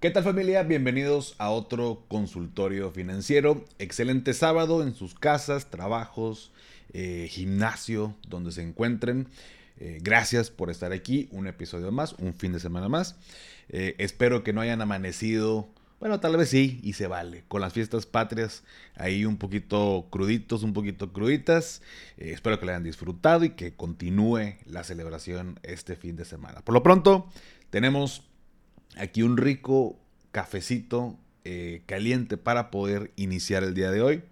¿Qué tal familia? Bienvenidos a otro consultorio financiero. Excelente sábado en sus casas, trabajos, eh, gimnasio, donde se encuentren. Eh, gracias por estar aquí, un episodio más, un fin de semana más. Eh, espero que no hayan amanecido, bueno, tal vez sí, y se vale, con las fiestas patrias ahí un poquito cruditos, un poquito cruditas. espero que lo hayan disfrutado y que continúe la celebración este fin de semana. Por lo pronto, tenemos aquí un rico cafecito eh, caliente para poder iniciar el día de hoy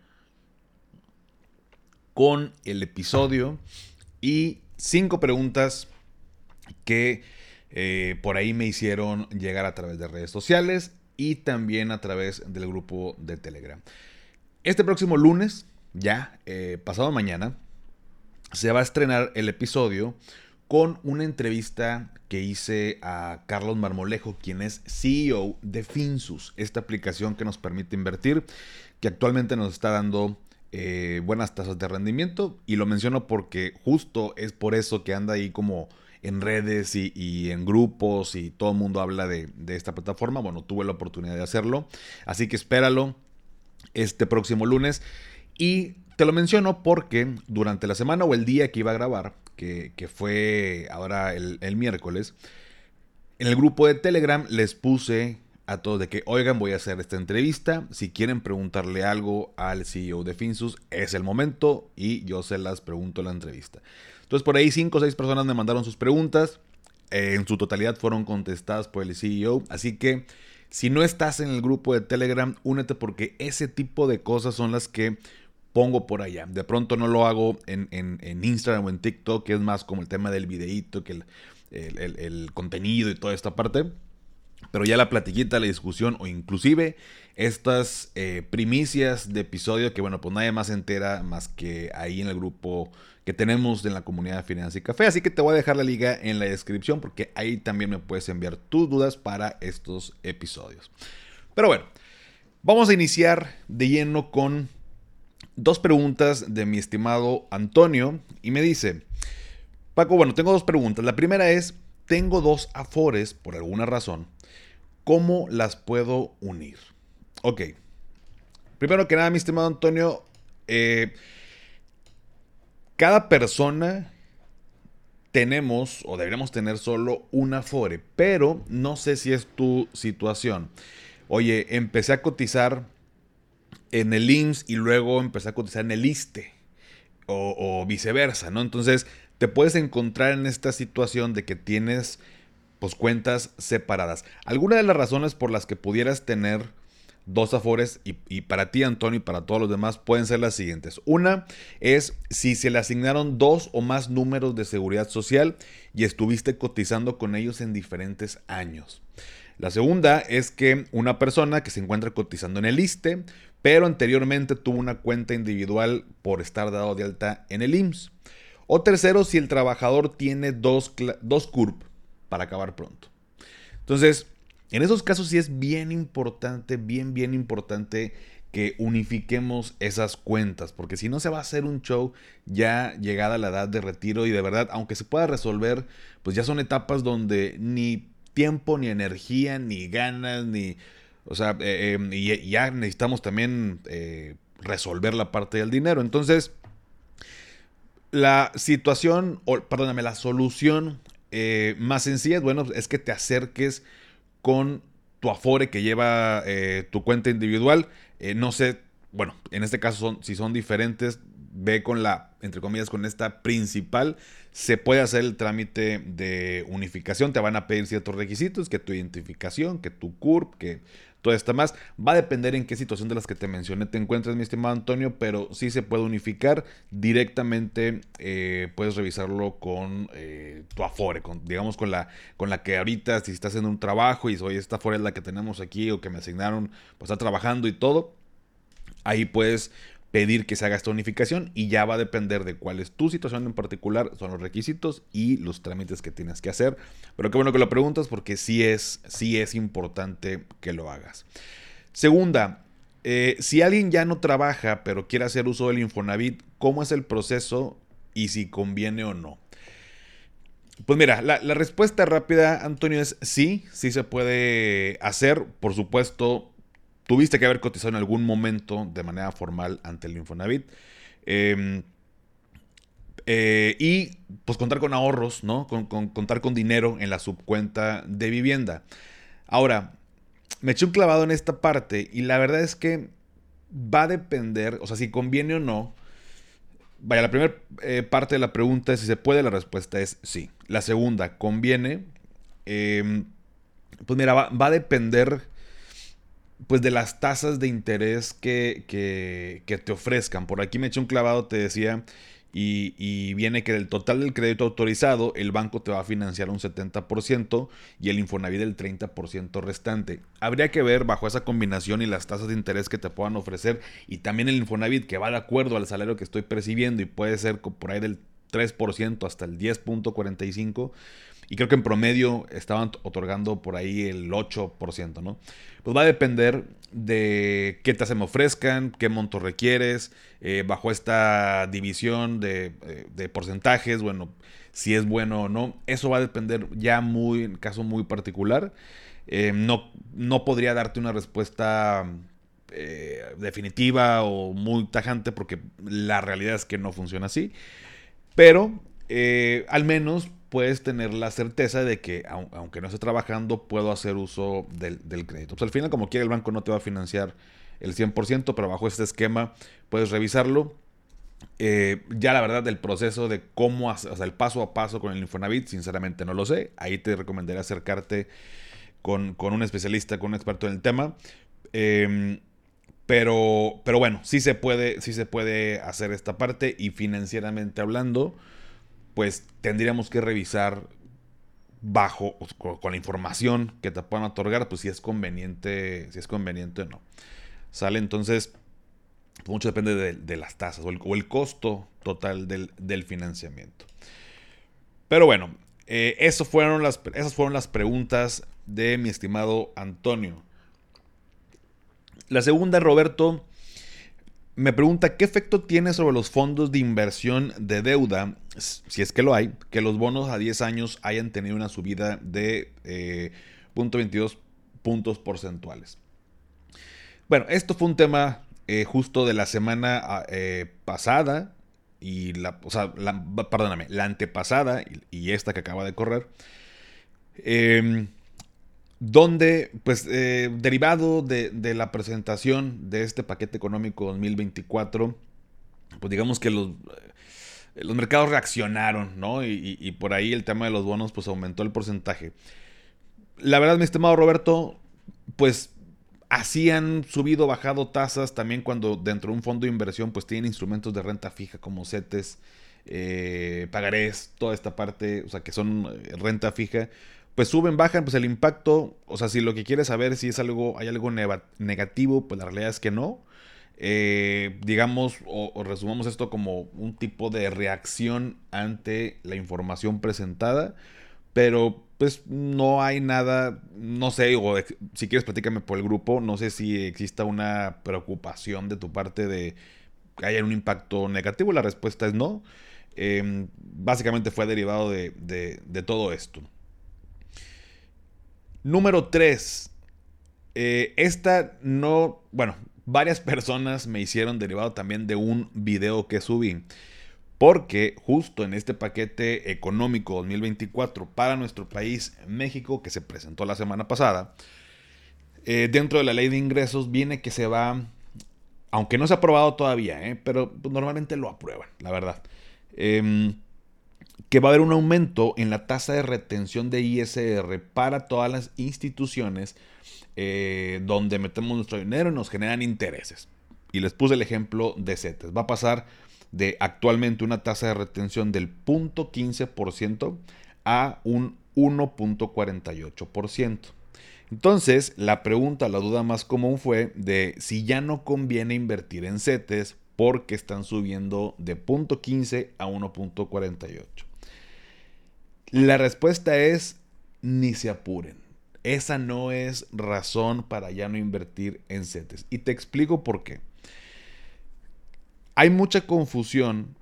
con el episodio y cinco preguntas que eh, por ahí me hicieron llegar a través de redes sociales y también a través del grupo de Telegram. Este próximo lunes, ya eh, pasado mañana, se va a estrenar el episodio con una entrevista que hice a Carlos Marmolejo, quien es CEO de Finsus, esta aplicación que nos permite invertir, que actualmente nos está dando eh, buenas tasas de rendimiento. Y lo menciono porque justo es por eso que anda ahí como en redes y, en grupos y todo el mundo habla de, de esta plataforma. Bueno, tuve la oportunidad de hacerlo, así que espéralo este próximo lunes. Y te lo menciono porque durante la semana o el día que iba a grabar, que, fue ahora el, miércoles, en el grupo de Telegram les puse a todos de que, oigan, voy a hacer esta entrevista. Si quieren preguntarle algo al CEO de Finsus, es el momento y yo se las pregunto la entrevista. Entonces, por ahí cinco o seis personas me mandaron sus preguntas. Eh, en su totalidad fueron contestadas por el CEO. Así que, si no estás en el grupo de Telegram, únete porque ese tipo de cosas son las que pongo por allá. De pronto no lo hago en, Instagram o en TikTok, que es más como el tema del videíto, que el, contenido y toda esta parte. Pero ya la platiquita, la discusión o inclusive estas eh, primicias de episodio que bueno, pues nadie más se entera más que ahí en el grupo que tenemos en la comunidad de Finanzas y Café. Así que te voy a dejar la liga en la descripción porque ahí también me puedes enviar tus dudas para estos episodios. Pero bueno, vamos a iniciar de lleno con dos preguntas de mi estimado Antonio y me dice, Paco, bueno, tengo dos preguntas. La primera es, tengo dos afores por alguna razón. ¿Cómo las puedo unir? Ok. Primero que nada, mi estimado Antonio, eh, cada persona tenemos o deberíamos tener solo un afore, pero no sé si es tu situación. Oye, empecé a cotizar en el IMSS y luego empecé a cotizar en el ISTE o, viceversa, ¿no? Entonces te puedes encontrar en esta situación de que tienes pues cuentas separadas. Alguna de las razones por las que pudieras tener dos afores y, y, para ti Antonio y para todos los demás pueden ser las siguientes. Una es si se le asignaron dos o más números de seguridad social y estuviste cotizando con ellos en diferentes años. La segunda es que una persona que se encuentra cotizando en el ISTE pero anteriormente tuvo una cuenta individual por estar dado de alta en el IMSS. O tercero, si el trabajador tiene dos, dos CURP para acabar pronto. Entonces, en esos casos sí es bien importante, bien, bien importante que unifiquemos esas cuentas, porque si no se va a hacer un show ya llegada la edad de retiro y de verdad, aunque se pueda resolver, pues ya son etapas donde ni tiempo, ni energía, ni ganas, ni o sea, eh, em, y, ya necesitamos también eh, resolver la parte del dinero. Entonces, la situación, o perdóname, la solución eh, más sencilla, bueno, es que te acerques con tu Afore que lleva tu cuenta individual. no sé, bueno, en este caso son, si son diferentes, ve con la, entre comillas, con esta principal, se puede hacer el trámite de unificación. Te van a pedir ciertos requisitos, que tu identificación, que tu CURP, que todo esto más. Va a depender en qué situación de las que te mencioné te encuentres, mi estimado Antonio, pero sí se puede unificar directamente. Eh, puedes revisarlo con eh, tu Afore, con, digamos con la, con la que ahorita, si estás haciendo un trabajo y soy esta Afore es la que tenemos aquí o que me asignaron, pues está trabajando y todo. Ahí puedes pedir que se haga esta unificación y ya va a depender de cuál es tu situación en particular, son los requisitos y los trámites que tienes que hacer. Pero qué bueno que lo preguntas porque sí es, sí es importante que lo hagas. Segunda, eh, si alguien ya no trabaja pero quiere hacer uso del Infonavit, ¿cómo es el proceso y si conviene o no? Pues mira, la, la, respuesta rápida, Antonio, es sí, sí se puede hacer. Por supuesto, tuviste que haber cotizado en algún momento de manera formal ante el Infonavit. Eh, eh, y pues contar con ahorros, ¿no? Con, contar con dinero en la subcuenta de vivienda. Ahora, me eché un clavado en esta parte y la verdad es que va a depender, o sea, si conviene o no. Vaya, la primera eh, parte de la pregunta es si se puede, la respuesta es sí. La segunda, ¿conviene? Em, pues mira, va, a depender pues de las tasas de interés que, que, te ofrezcan. Por aquí me eché un clavado, te decía, y, viene que del total del crédito autorizado, el banco te va a financiar un 70% y el Infonavit el 30% restante. Habría que ver bajo esa combinación y las tasas de interés que te puedan ofrecer y también el Infonavit que va de acuerdo al salario que estoy percibiendo y puede ser por ahí del 3% hasta el 10.45%. Y creo que en promedio estaban otorgando por ahí el 8%, ¿no? Pues va a depender de qué tasa me ofrezcan, qué monto requieres, eh, bajo esta división de, eh, de, porcentajes, bueno, si es bueno o no. Eso va a depender ya muy, en caso muy particular. Eh, no, no podría darte una respuesta definitiva o muy tajante porque la realidad es que no funciona así. Pero al menos puedes tener la certeza de que, aunque no esté trabajando, puedo hacer uso del, crédito. Pues al final, como quiera, el banco no te va a financiar el 100%, pero bajo este esquema puedes revisarlo. Eh, ya la verdad del proceso de cómo, sea, el paso a paso con el Infonavit, sinceramente no lo sé. Ahí te recomendaría acercarte con, un especialista, con un experto en el tema. Em, pero, pero bueno, sí se, puede, sí se puede hacer esta parte y financieramente hablando, pues tendríamos que revisar bajo, con la información que te puedan otorgar, pues si es conveniente, si es conveniente o no. ¿Sale? Entonces, mucho depende de, las tasas o el, costo total del, financiamiento. Pero bueno, eh, fueron las, esas fueron las preguntas de mi estimado Antonio. La segunda, Roberto, me pregunta qué efecto tiene sobre los fondos de inversión de deuda, si es que lo hay, que los bonos a 10 años hayan tenido una subida de eh, 0.22 puntos porcentuales. Bueno, esto fue un tema eh, justo de la semana ah, eh, pasada y la, o sea, perdóname, la antepasada y, y, esta que acaba de correr. Eh, donde, pues, eh, derivado de, la presentación de este paquete económico 2024, pues digamos que los, eh, los mercados reaccionaron, ¿no? Y, por ahí el tema de los bonos, pues aumentó el porcentaje. La verdad, mi estimado Roberto, pues así han subido, bajado tasas también cuando dentro de un fondo de inversión, pues tienen instrumentos de renta fija como CETES, eh, pagarés, toda esta parte, o sea, que son renta fija pues suben, bajan, pues el impacto, o sea, si lo que quieres saber si es algo, hay algo negativo, pues la realidad es que no. Eh, digamos, o, resumamos esto como un tipo de reacción ante la información presentada, pero pues no hay nada, no sé, o si quieres platícame por el grupo, no sé si exista una preocupación de tu parte de que haya un impacto negativo, la respuesta es no. Em, básicamente fue derivado de, de todo esto. Número 3. Eh, esta no, bueno, varias personas me hicieron derivado también de un video que subí. Porque justo en este paquete económico 2024 para nuestro país, México, que se presentó la semana pasada, eh, dentro de la ley de ingresos viene que se va, aunque no se ha aprobado todavía, eh, pero pues, normalmente lo aprueban, la verdad. Em, que va a haber un aumento en la tasa de retención de ISR para todas las instituciones eh, donde metemos nuestro dinero y nos generan intereses. Y les puse el ejemplo de CETES. Va a pasar de actualmente una tasa de retención del 0.15% a un 1.48%. Entonces, la pregunta, la duda más común fue de si ya no conviene invertir en CETES porque están subiendo de 0.15 a 1.48. La respuesta es ni se apuren. Esa no es razón para ya no invertir en CETES. Y te explico por qué. Hay mucha confusión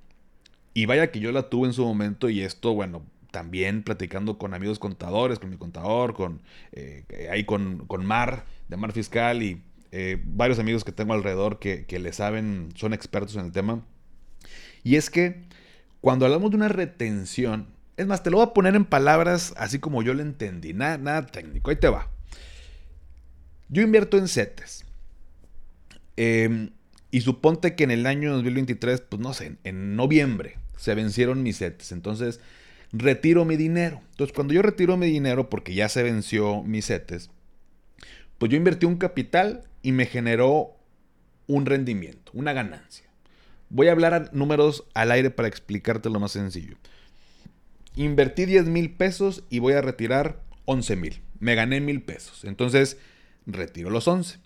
y vaya que yo la tuve en su momento y esto, bueno, también platicando con amigos contadores, con mi contador, con eh, ahí con, con, Mar, de Mar Fiscal y eh, varios amigos que tengo alrededor que, que le saben, son expertos en el tema. Y es que cuando hablamos de una retención, es más, te lo voy a poner en palabras así como yo lo entendí, nada, nada técnico, ahí te va. Yo invierto en CETES. Em, y suponte que en el año 2023, pues no sé, en noviembre se vencieron mis CETES. Entonces, retiro mi dinero. Entonces, cuando yo retiro mi dinero, porque ya se venció mis CETES, pues yo invertí un capital y me generó un rendimiento, una ganancia. Voy a hablar números al aire para explicarte lo más sencillo. Invertí 10 mil pesos y voy a retirar 11 mil. Me gané mil pesos. Entonces, retiro los 11.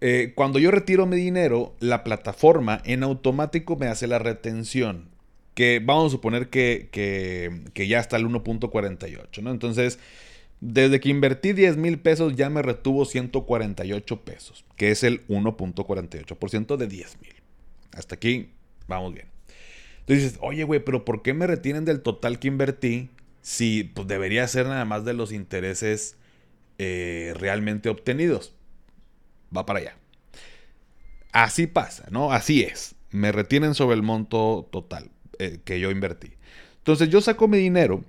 Eh, cuando yo retiro mi dinero, la plataforma en automático me hace la retención. Que vamos a suponer que, que, ya está el 1.48, ¿no? Entonces, desde que invertí 10 mil pesos ya me retuvo 148 pesos, que es el 1.48% de 10 mil. Hasta aquí vamos bien. Entonces dices, oye, güey, pero ¿por qué me retienen del total que invertí si pues, debería ser nada más de los intereses eh, realmente obtenidos. Va para allá. Así pasa, ¿no? Así es. Me retienen sobre el monto total eh, que yo invertí. Entonces yo saco mi dinero,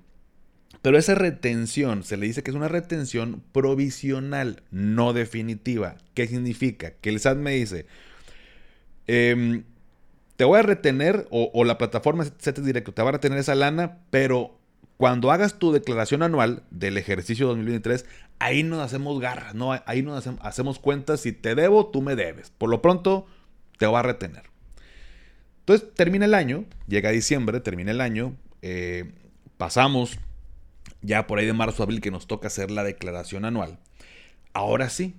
pero esa retención se le dice que es una retención provisional, no definitiva. ¿Qué significa? Que el SAT me dice, em, te voy a retener, o, la plataforma CETES Directo te va a retener esa lana, pero cuando hagas tu declaración anual del ejercicio 2023, ahí nos hacemos garras, ¿no? Ahí nos hacemos cuentas. Si te debo, tú me debes. Por lo pronto, te va a retener. Entonces, termina el año, llega diciembre, termina el año, eh, pasamos ya por ahí de marzo a abril que nos toca hacer la declaración anual. Ahora sí.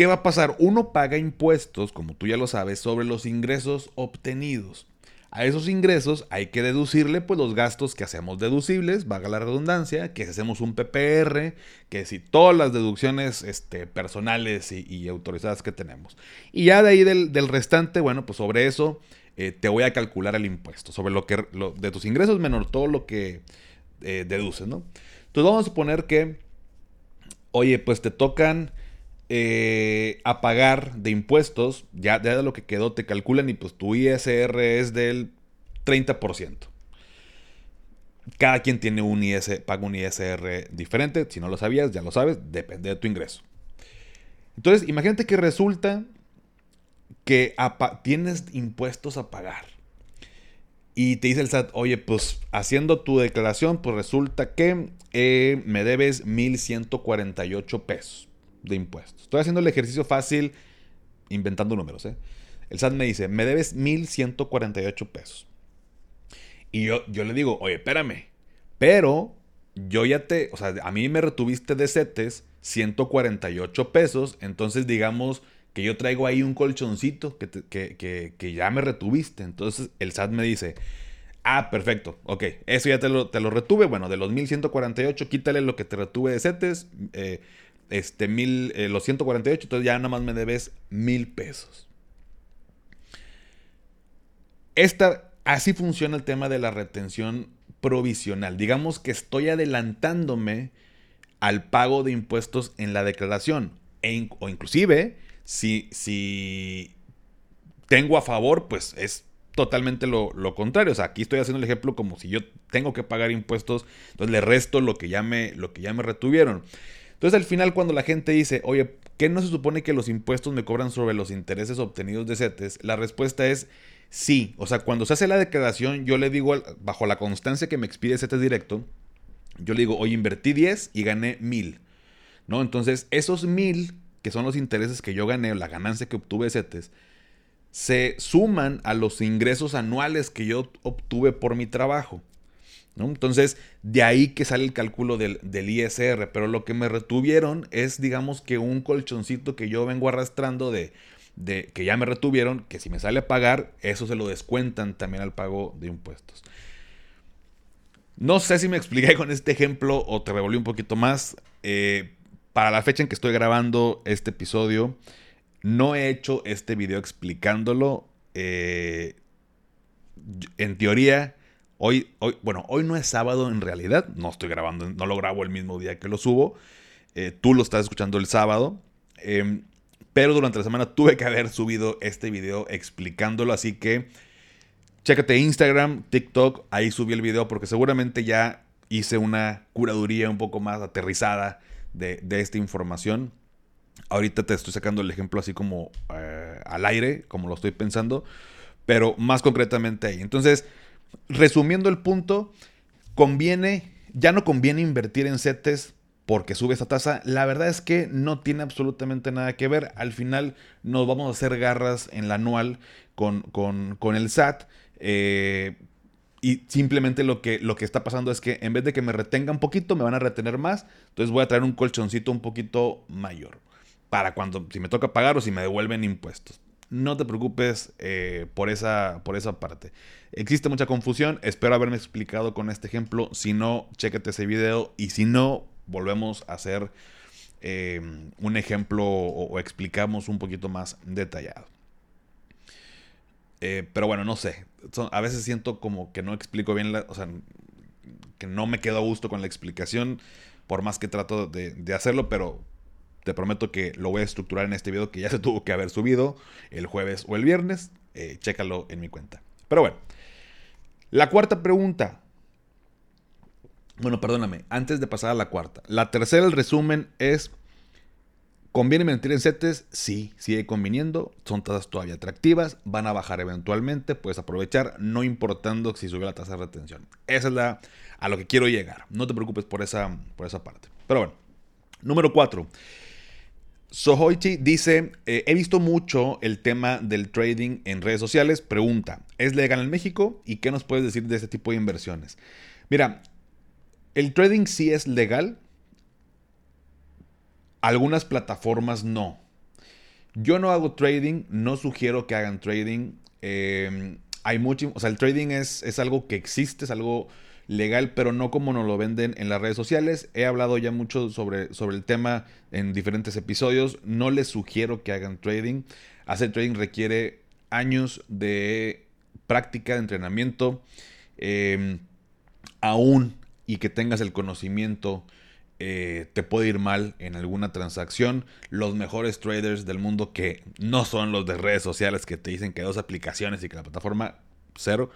¿Qué va a pasar? Uno paga impuestos, como tú ya lo sabes, sobre los ingresos obtenidos. A esos ingresos hay que deducirle pues los gastos que hacemos deducibles, vaga la redundancia, que hacemos un PPR, que si todas las deducciones este, personales y, autorizadas que tenemos. Y ya de ahí del, restante, bueno, pues sobre eso eh, te voy a calcular el impuesto, sobre lo que de tus ingresos menos todo lo que eh, deduces, ¿no? Entonces vamos a suponer que, oye, pues te tocan eh, a pagar de impuestos, ya, de lo que quedó te calculan y pues tu ISR es del 30%. Cada quien tiene un IS, paga un ISR diferente, si no lo sabías, ya lo sabes, depende de tu ingreso. Entonces, imagínate que resulta que tienes impuestos a pagar. Y te dice el SAT, oye, pues haciendo tu declaración, pues resulta que eh, me debes 1.148 pesos de impuestos. Estoy haciendo el ejercicio fácil inventando números. ¿eh? El SAT me dice, me debes 1.148 pesos. Y yo, yo le digo, oye, espérame, pero yo ya te, o sea, a mí me retuviste de CETES 148 pesos, entonces digamos que yo traigo ahí un colchoncito que, que, que, ya me retuviste. Entonces el SAT me dice, ah, perfecto, ok, eso ya te lo, te lo retuve, bueno, de los 1148, quítale lo que te retuve de CETES, eh, este, mil, eh, los 148, entonces ya nada más me debes mil pesos. Esta, así funciona el tema de la retención provisional. Digamos que estoy adelantándome al pago de impuestos en la declaración. E o inclusive, si, si tengo a favor, pues es totalmente lo, lo, contrario. O sea, aquí estoy haciendo el ejemplo como si yo tengo que pagar impuestos, entonces le resto lo que ya me, lo que ya me retuvieron. Entonces al final cuando la gente dice, oye, ¿qué no se supone que los impuestos me cobran sobre los intereses obtenidos de CETES? La respuesta es sí. O sea, cuando se hace la declaración, yo le digo, bajo la constancia que me expide CETES directo, yo le digo, oye, invertí 10 y gané 1000. ¿No? Entonces, esos 1000, que son los intereses que yo gané, la ganancia que obtuve de CETES, se suman a los ingresos anuales que yo obtuve por mi trabajo. Entonces, de ahí que sale el cálculo del, ISR, pero lo que me retuvieron es, digamos que un colchoncito que yo vengo arrastrando de, de, que ya me retuvieron, que si me sale a pagar, eso se lo descuentan también al pago de impuestos. No sé si me expliqué con este ejemplo o te revolví un poquito más. Eh, para la fecha en que estoy grabando este episodio, no he hecho este video explicándolo. Eh, en teoría, Hoy, hoy, bueno, hoy no es sábado en realidad, no estoy grabando, no lo grabo el mismo día que lo subo. Eh, tú lo estás escuchando el sábado. Em, pero durante la semana tuve que haber subido este video explicándolo, así que chécate Instagram, TikTok, ahí subí el video porque seguramente ya hice una curaduría un poco más aterrizada de, esta información. Ahorita te estoy sacando el ejemplo así como eh, al aire, como lo estoy pensando, pero más concretamente ahí. Entonces, resumiendo el punto, conviene, ya no conviene invertir en CETES porque sube esa tasa. La verdad es que no tiene absolutamente nada que ver. Al final nos vamos a hacer garras en la anual con, con, el SAT. Eh, y simplemente lo que, lo que está pasando es que en vez de que me retengan un poquito, me van a retener más. Entonces voy a traer un colchoncito un poquito mayor. Para cuando, si me toca pagar o si me devuelven impuestos. No te preocupes eh, por, esa, por esa parte. Existe mucha confusión. Espero haberme explicado con este ejemplo. Si no, chéquete ese video. Y si no, volvemos a hacer eh, un ejemplo o, explicamos un poquito más detallado. Eh, pero bueno, no sé. a veces siento como que no explico bien, la, o sea, que no me quedo a gusto con la explicación, por más que trato de, hacerlo, pero te prometo que lo voy a estructurar en este video que ya se tuvo que haber subido el jueves o el viernes. Eh, chécalo en mi cuenta. Pero bueno, la cuarta pregunta. Bueno, perdóname, antes de pasar a la cuarta. La tercera, el resumen es, ¿conviene mentir en CETES? Sí, sigue conviniendo, son tasas todavía atractivas, van a bajar eventualmente, puedes aprovechar, no importando si sube la tasa de retención. Esa es la, a lo que quiero llegar. No te preocupes por esa, por esa parte. Pero bueno, número cuatro. Sohoichi dice, eh, he visto mucho el tema del trading en redes sociales. Pregunta, ¿es legal en México? ¿Y qué nos puedes decir de este tipo de inversiones? Mira, el trading sí es legal. Algunas plataformas no. Yo no hago trading, no sugiero que hagan trading. Em, hay mucho, o sea, el trading es, es, algo que existe, es algo legal, pero no como nos lo venden en las redes sociales. He hablado ya mucho sobre, sobre el tema en diferentes episodios. No les sugiero que hagan trading. Hacer trading requiere años de práctica, de entrenamiento. Em, aún y que tengas el conocimiento, eh, te puede ir mal en alguna transacción. Los mejores traders del mundo que no son los de redes sociales que te dicen que dos aplicaciones y que la plataforma cero,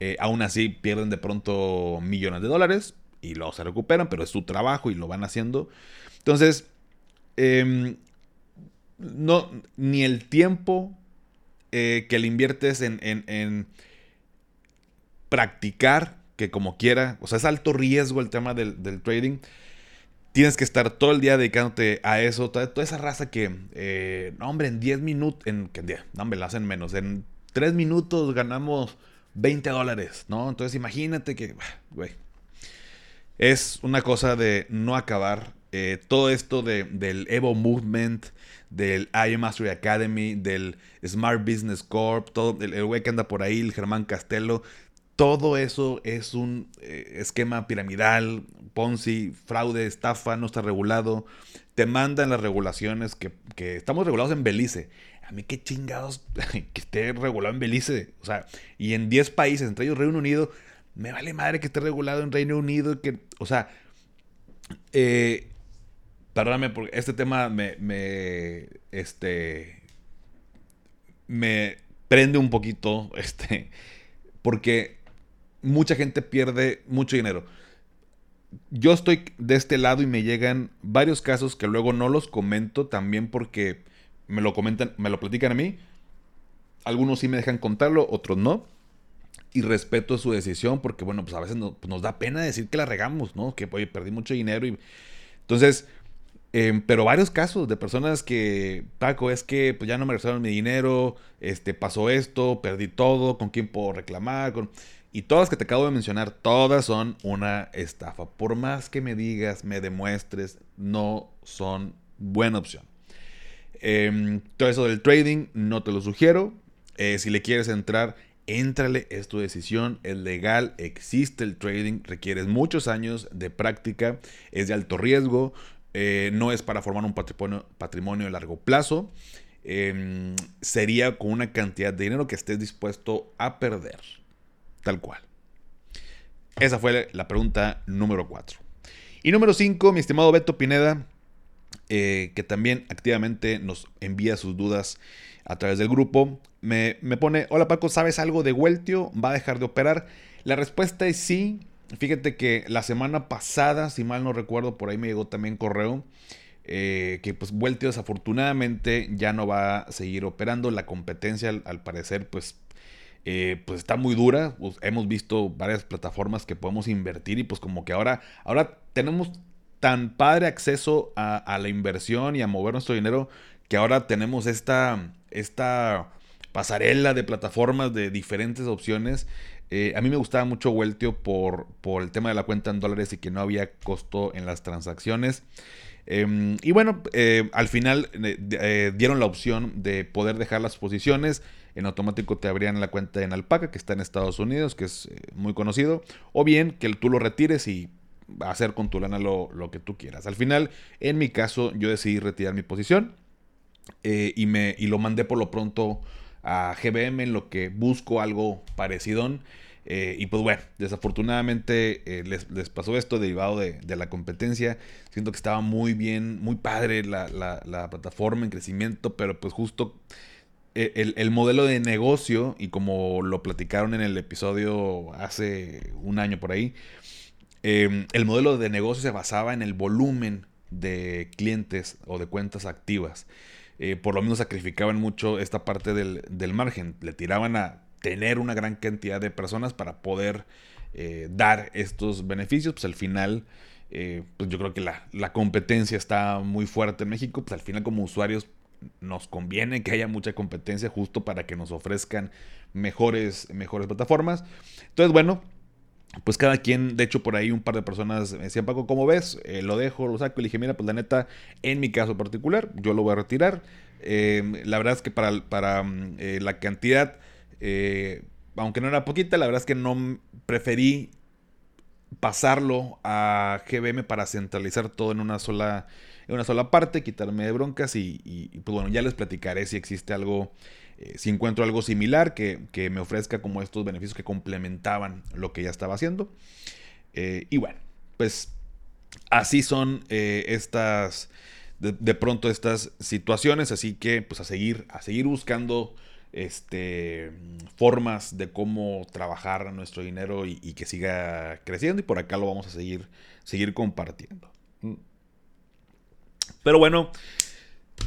eh, aún así pierden de pronto millones de dólares y luego se recuperan, pero es su trabajo y lo van haciendo. Entonces, em, no, ni el tiempo eh, que le inviertes en, en practicar que como quiera, o sea, es alto riesgo el tema del, trading. Tienes que estar todo el día dedicándote a eso, toda, esa raza que, eh, no hombre, en 10 minutos, en, no hombre, la hacen menos, en 3 minutos ganamos 20 dólares, ¿no? Entonces imagínate que, güey, es una cosa de no acabar. Eh, todo esto de, del Evo Movement, del IM Mastery Academy, del Smart Business Corp, todo el güey que anda por ahí, el Germán Castelo, todo eso es un eh, esquema piramidal, Ponzi, fraude, estafa, no está regulado. Te mandan las regulaciones que, estamos regulados en Belice. A mí qué chingados que esté regulado en Belice. O sea, y en 10 países, entre ellos Reino Unido. Me vale madre que esté regulado en Reino Unido. Que, o sea, eh, perdóname porque este tema me, me, este, me prende un poquito, este, porque mucha gente pierde mucho dinero. Yo estoy de este lado y me llegan varios casos que luego no los comento también porque me lo comentan, me lo platican a mí. Algunos sí me dejan contarlo, otros no. Y respeto su decisión porque, bueno, pues a veces pues nos da pena decir que la regamos, ¿no? Que, oye, perdí mucho dinero y... Entonces, em, pero varios casos de personas que, Paco, es que pues ya no me regresaron mi dinero, este, pasó esto, perdí todo, ¿con quién puedo reclamar? Con... Y todas que te acabo de mencionar, todas son una estafa. Por más que me digas, me demuestres, no son buena opción. Em, todo eso del trading no te lo sugiero. Eh, si le quieres entrar, éntrale, es tu decisión, es legal, existe el trading, requieres muchos años de práctica, es de alto riesgo, eh, no es para formar un patrimonio, patrimonio de largo plazo. Em, sería con una cantidad de dinero que estés dispuesto a perder. Tal cual. Esa fue la pregunta número 4. Y número 5, mi estimado Beto Pineda, eh, que también activamente nos envía sus dudas a través del grupo, me, me, pone, hola Paco, ¿sabes algo de Weltio? ¿Va a dejar de operar? La respuesta es sí. Fíjate que la semana pasada, si mal no recuerdo, por ahí me llegó también correo. Eh, que pues Weltio desafortunadamente ya no va a seguir operando. La competencia al, parecer pues, eh, pues está muy dura. Hemos visto varias plataformas que podemos invertir y pues como que ahora, ahora tenemos tan padre acceso a, la inversión y a mover nuestro dinero que ahora tenemos esta, esta pasarela de plataformas de diferentes opciones. Eh, a mí me gustaba mucho Weltio por, por el tema de la cuenta en dólares y que no había costo en las transacciones. Em, y bueno, eh, al final eh, dieron la opción de poder dejar las posiciones. En automático te abrían la cuenta en Alpaca, que está en Estados Unidos, que es muy conocido. O bien que tú lo retires y hacer con tu lana lo, que tú quieras. Al final, en mi caso, yo decidí retirar mi posición. y, me, y lo mandé por lo pronto a GBM en lo que busco algo parecido. Eh, y pues bueno, desafortunadamente eh, les, pasó esto derivado de, la competencia. Siento que estaba muy bien, muy padre la, plataforma en crecimiento, pero pues justo eh, el, modelo de negocio, y como lo platicaron en el episodio hace un año por ahí, em, el modelo de negocio se basaba en el volumen de clientes o de cuentas activas. Eh, por lo menos sacrificaban mucho esta parte del, margen. Le tiraban a tener una gran cantidad de personas para poder eh, dar estos beneficios. Pues al final, eh, pues yo creo que la, competencia está muy fuerte en México. Pues al final como usuarios nos conviene que haya mucha competencia justo para que nos ofrezcan mejores, mejores plataformas. Entonces, bueno, pues cada quien, de hecho por ahí un par de personas me decían, Paco, ¿cómo ves? Eh, lo dejo, lo saco. Y le dije, mira, pues la neta, en mi caso particular, yo lo voy a retirar. Eh, la verdad es que para, para mm, eh, la cantidad, aunque no era poquita, la verdad es que no preferí pasarlo a GBM para centralizar todo en una sola, en una sola parte, quitarme de broncas y, pues bueno, ya les platicaré si existe algo eh, si encuentro algo similar que, me ofrezca como estos beneficios que complementaban lo que ya estaba haciendo. Eh, y bueno, pues así son eh, estas, de, pronto estas situaciones, así que pues a seguir, a seguir buscando este, formas de cómo trabajar nuestro dinero y, que siga creciendo y por acá lo vamos a seguir, seguir compartiendo. Mm. Pero bueno,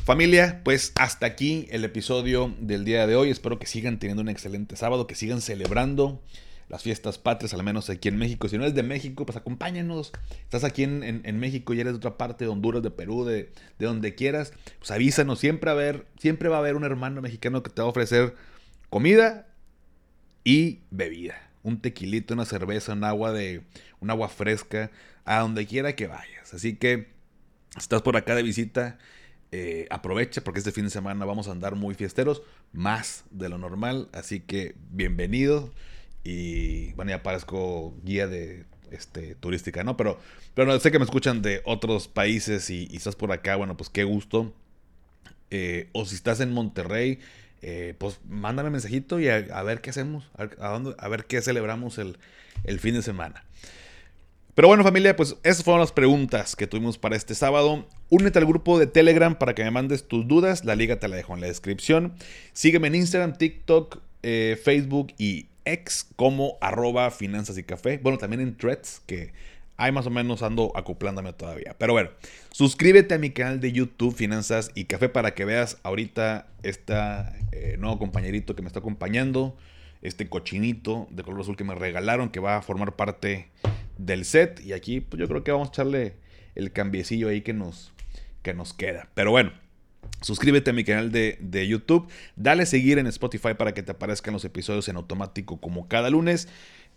Familia, pues hasta aquí el episodio del día de hoy. Espero que sigan teniendo un excelente sábado, que sigan celebrando las fiestas patrias, al menos aquí en México. Si no eres de México, pues acompáñanos. Estás aquí en, México y eres de otra parte, de Honduras, de Perú, de, donde quieras. Pues avísanos, siempre, a ver, siempre va a haber un hermano mexicano que te va a ofrecer comida y bebida. Un tequilito, una cerveza, un agua de. un agua fresca, a donde quiera que vayas. Así que, estás por acá de visita eh, aprovecha porque este fin de semana vamos a andar muy fiesteros, más de lo normal, así que bienvenido y bueno, ya parezco guía de este, turística, ¿no? Pero, pero no, sé que me escuchan de otros países y, estás por acá, bueno, pues qué gusto. Eh, o si estás en Monterrey, eh, pues mándame mensajito y a, ver qué hacemos, a ver qué celebramos el, el fin de semana. Pero bueno familia, pues esas fueron las preguntas que tuvimos para este sábado. Únete al grupo de Telegram para que me mandes tus dudas. La liga te la dejo en la descripción. Sígueme en Instagram, TikTok, eh, Facebook y Como arroba finanzas y café. Bueno, también en threads que ahí más o menos ando acoplándome todavía. Pero bueno, suscríbete a mi canal de YouTube Finanzas y Café para que veas ahorita este nuevo compañerito que me está acompañando. Este cochinito de color azul que me regalaron que va a formar parte del set. Y aquí pues yo creo que vamos a echarle el cambiecillo ahí que nos, que nos queda. Pero bueno, suscríbete a mi canal de, YouTube. Dale seguir en Spotify para que te aparezcan los episodios en automático como cada lunes.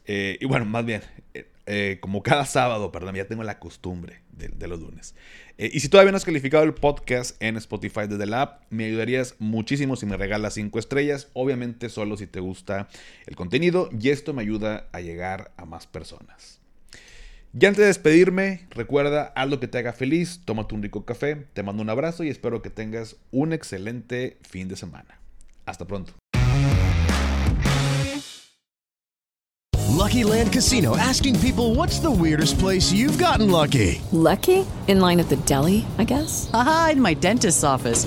Eh, y bueno, más bien, eh, eh, como cada sábado, perdón, ya tengo la costumbre de, los lunes. y si todavía no has calificado el podcast en Spotify desde la app, me ayudarías muchísimo si me regalas 5 estrellas. Obviamente solo si te gusta el contenido y esto me ayuda a llegar a más personas. Ya antes de despedirme, recuerda, haz lo que te haga feliz, tómate un rico café, te mando un abrazo y espero que tengas un excelente fin de semana. Hasta pronto. Lucky Land Casino asking people what's the weirdest place you've gotten lucky? Lucky? In line at the deli, I guess? Aha, in my dentist's office.